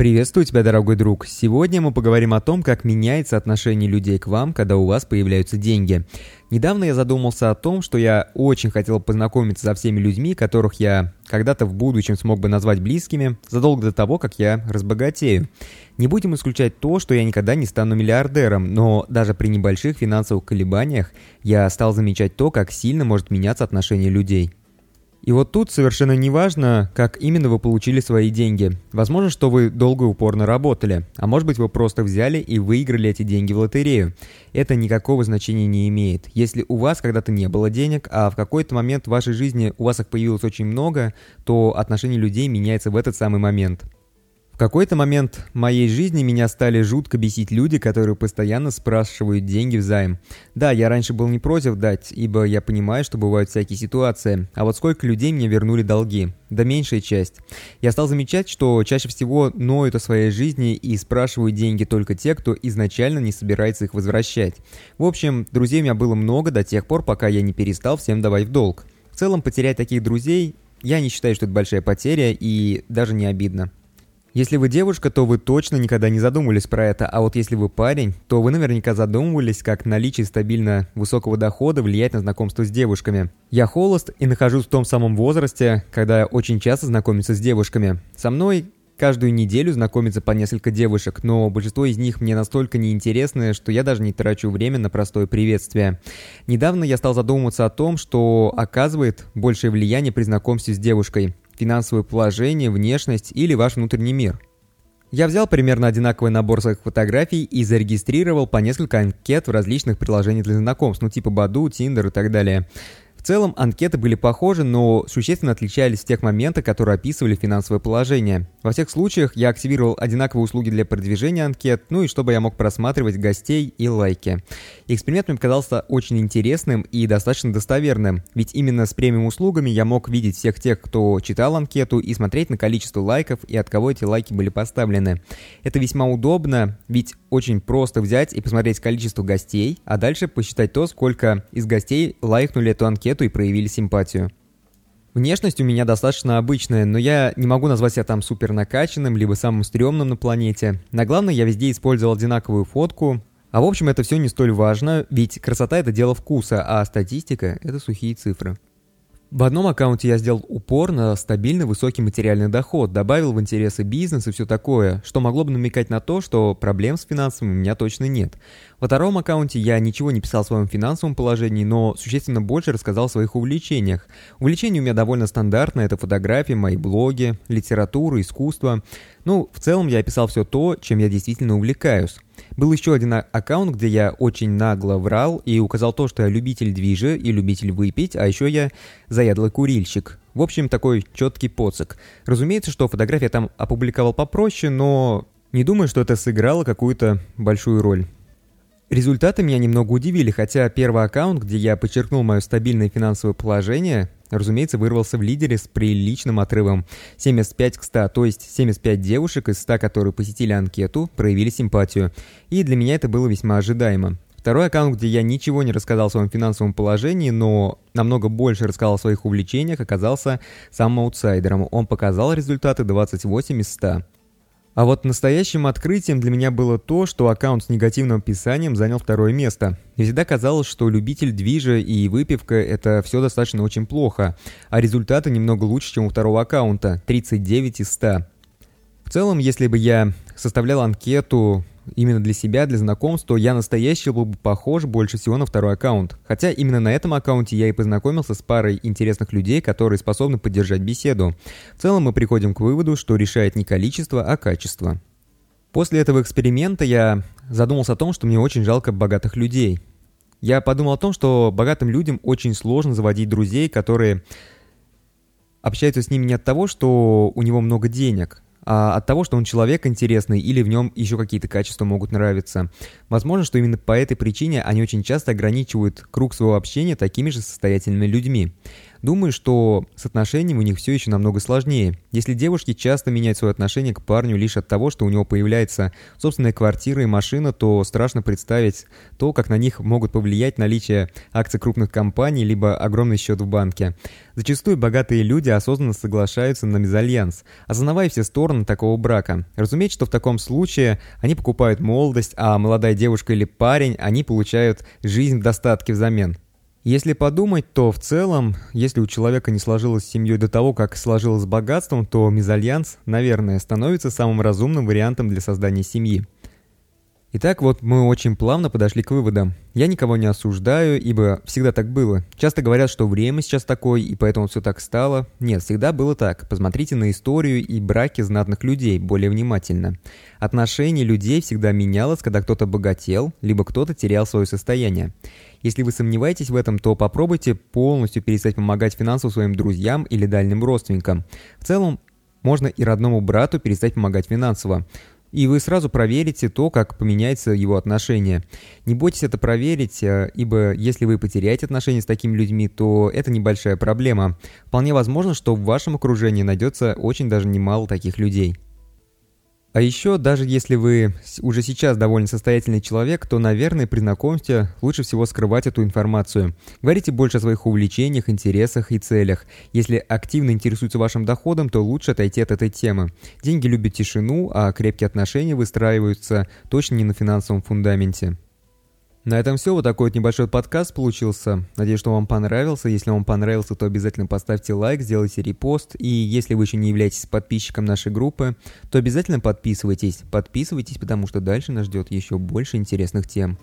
Приветствую тебя, дорогой друг. Сегодня мы поговорим о том, как меняется отношение людей к вам, когда у вас появляются деньги. Недавно я задумался о том, что я очень хотел познакомиться со всеми людьми, которых я когда-то в будущем смог бы назвать близкими, задолго до того, как я разбогатею. Не будем исключать то, что я никогда не стану миллиардером, но даже при небольших финансовых колебаниях я стал замечать то, как сильно может меняться отношение людей. И вот тут совершенно не важно, как именно вы получили свои деньги. Возможно, что вы долго и упорно работали, а может быть вы просто взяли и выиграли эти деньги в лотерею. Это никакого значения не имеет. Если у вас когда-то не было денег, а в какой-то момент в вашей жизни у вас их появилось очень много, то отношение людей меняется в этот самый момент какой-то момент моей жизни меня стали жутко бесить люди, которые постоянно спрашивают деньги взаим. Да, я раньше был не против дать, ибо я понимаю, что бывают всякие ситуации. А вот сколько людей мне вернули долги? Да меньшая часть. Я стал замечать, что чаще всего ноют о своей жизни и спрашивают деньги только те, кто изначально не собирается их возвращать. В общем, друзей у меня было много до тех пор, пока я не перестал всем давать в долг. В целом, потерять таких друзей я не считаю, что это большая потеря и даже не обидно. Если вы девушка, то вы точно никогда не задумывались про это, а вот если вы парень, то вы наверняка задумывались, как наличие стабильно высокого дохода влияет на знакомство с девушками. Я холост и нахожусь в том самом возрасте, когда очень часто знакомиться с девушками. Со мной каждую неделю знакомится по несколько девушек, но большинство из них мне настолько неинтересны, что я даже не трачу время на простое приветствие. Недавно я стал задумываться о том, что оказывает большее влияние при знакомстве с девушкой финансовое положение, внешность или ваш внутренний мир. Я взял примерно одинаковый набор своих фотографий и зарегистрировал по несколько анкет в различных приложениях для знакомств, ну типа Баду, Тиндер и так далее. В целом, анкеты были похожи, но существенно отличались в тех моментах, которые описывали финансовое положение. Во всех случаях я активировал одинаковые услуги для продвижения анкет, ну и чтобы я мог просматривать гостей и лайки. Эксперимент мне показался очень интересным и достаточно достоверным, ведь именно с премиум-услугами я мог видеть всех тех, кто читал анкету и смотреть на количество лайков и от кого эти лайки были поставлены. Это весьма удобно, ведь очень просто взять и посмотреть количество гостей, а дальше посчитать то, сколько из гостей лайкнули эту анкету анкету и проявили симпатию. Внешность у меня достаточно обычная, но я не могу назвать себя там супер накачанным, либо самым стрёмным на планете. На главное, я везде использовал одинаковую фотку. А в общем, это все не столь важно, ведь красота это дело вкуса, а статистика это сухие цифры. В одном аккаунте я сделал упор на стабильный высокий материальный доход, добавил в интересы бизнес и все такое, что могло бы намекать на то, что проблем с финансами у меня точно нет. Во втором аккаунте я ничего не писал о своем финансовом положении, но существенно больше рассказал о своих увлечениях. Увлечения у меня довольно стандартные, это фотографии, мои блоги, литература, искусство. Ну, в целом я описал все то, чем я действительно увлекаюсь. Был еще один а-, аккаунт, где я очень нагло врал и указал то, что я любитель движа и любитель выпить, а еще я заядлый курильщик. В общем, такой четкий поцик. Разумеется, что фотография там опубликовал попроще, но не думаю, что это сыграло какую-то большую роль. Результаты меня немного удивили, хотя первый аккаунт, где я подчеркнул мое стабильное финансовое положение, разумеется, вырвался в лидере с приличным отрывом 75 к 100, то есть 75 девушек из 100, которые посетили анкету, проявили симпатию. И для меня это было весьма ожидаемо. Второй аккаунт, где я ничего не рассказал о своем финансовом положении, но намного больше рассказал о своих увлечениях, оказался самым аутсайдером. Он показал результаты 28 из 100. А вот настоящим открытием для меня было то, что аккаунт с негативным описанием занял второе место. Мне всегда казалось, что любитель движа и выпивка – это все достаточно очень плохо, а результаты немного лучше, чем у второго аккаунта – 39 из 100. В целом, если бы я составлял анкету именно для себя, для знакомств, то я настоящий был бы похож больше всего на второй аккаунт. Хотя именно на этом аккаунте я и познакомился с парой интересных людей, которые способны поддержать беседу. В целом мы приходим к выводу, что решает не количество, а качество. После этого эксперимента я задумался о том, что мне очень жалко богатых людей. Я подумал о том, что богатым людям очень сложно заводить друзей, которые общаются с ними не от того, что у него много денег, а от того, что он человек интересный или в нем еще какие-то качества могут нравиться. Возможно, что именно по этой причине они очень часто ограничивают круг своего общения такими же состоятельными людьми. Думаю, что с отношениями у них все еще намного сложнее. Если девушки часто меняют свое отношение к парню лишь от того, что у него появляется собственная квартира и машина, то страшно представить то, как на них могут повлиять наличие акций крупных компаний либо огромный счет в банке. Зачастую богатые люди осознанно соглашаются на мезальянс, осознавая все стороны такого брака. Разумеется, что в таком случае они покупают молодость, а молодая девушка или парень, они получают жизнь в достатке взамен. Если подумать, то в целом, если у человека не сложилось с семьей до того, как сложилось с богатством, то мезальянс, наверное, становится самым разумным вариантом для создания семьи. Итак, вот мы очень плавно подошли к выводам. Я никого не осуждаю, ибо всегда так было. Часто говорят, что время сейчас такое, и поэтому все так стало. Нет, всегда было так. Посмотрите на историю и браки знатных людей более внимательно. Отношение людей всегда менялось, когда кто-то богател, либо кто-то терял свое состояние. Если вы сомневаетесь в этом, то попробуйте полностью перестать помогать финансово своим друзьям или дальним родственникам. В целом, можно и родному брату перестать помогать финансово. И вы сразу проверите то, как поменяется его отношение. Не бойтесь это проверить, э, ибо если вы потеряете отношения с такими людьми, то это небольшая проблема. Вполне возможно, что в вашем окружении найдется очень даже немало таких людей. А еще, даже если вы уже сейчас довольно состоятельный человек, то, наверное, при знакомстве лучше всего скрывать эту информацию. Говорите больше о своих увлечениях, интересах и целях. Если активно интересуются вашим доходом, то лучше отойти от этой темы. Деньги любят тишину, а крепкие отношения выстраиваются точно не на финансовом фундаменте. На этом все. Вот такой вот небольшой подкаст получился. Надеюсь, что вам понравился. Если вам понравился, то обязательно поставьте лайк, сделайте репост. И если вы еще не являетесь подписчиком нашей группы, то обязательно подписывайтесь. Подписывайтесь, потому что дальше нас ждет еще больше интересных тем.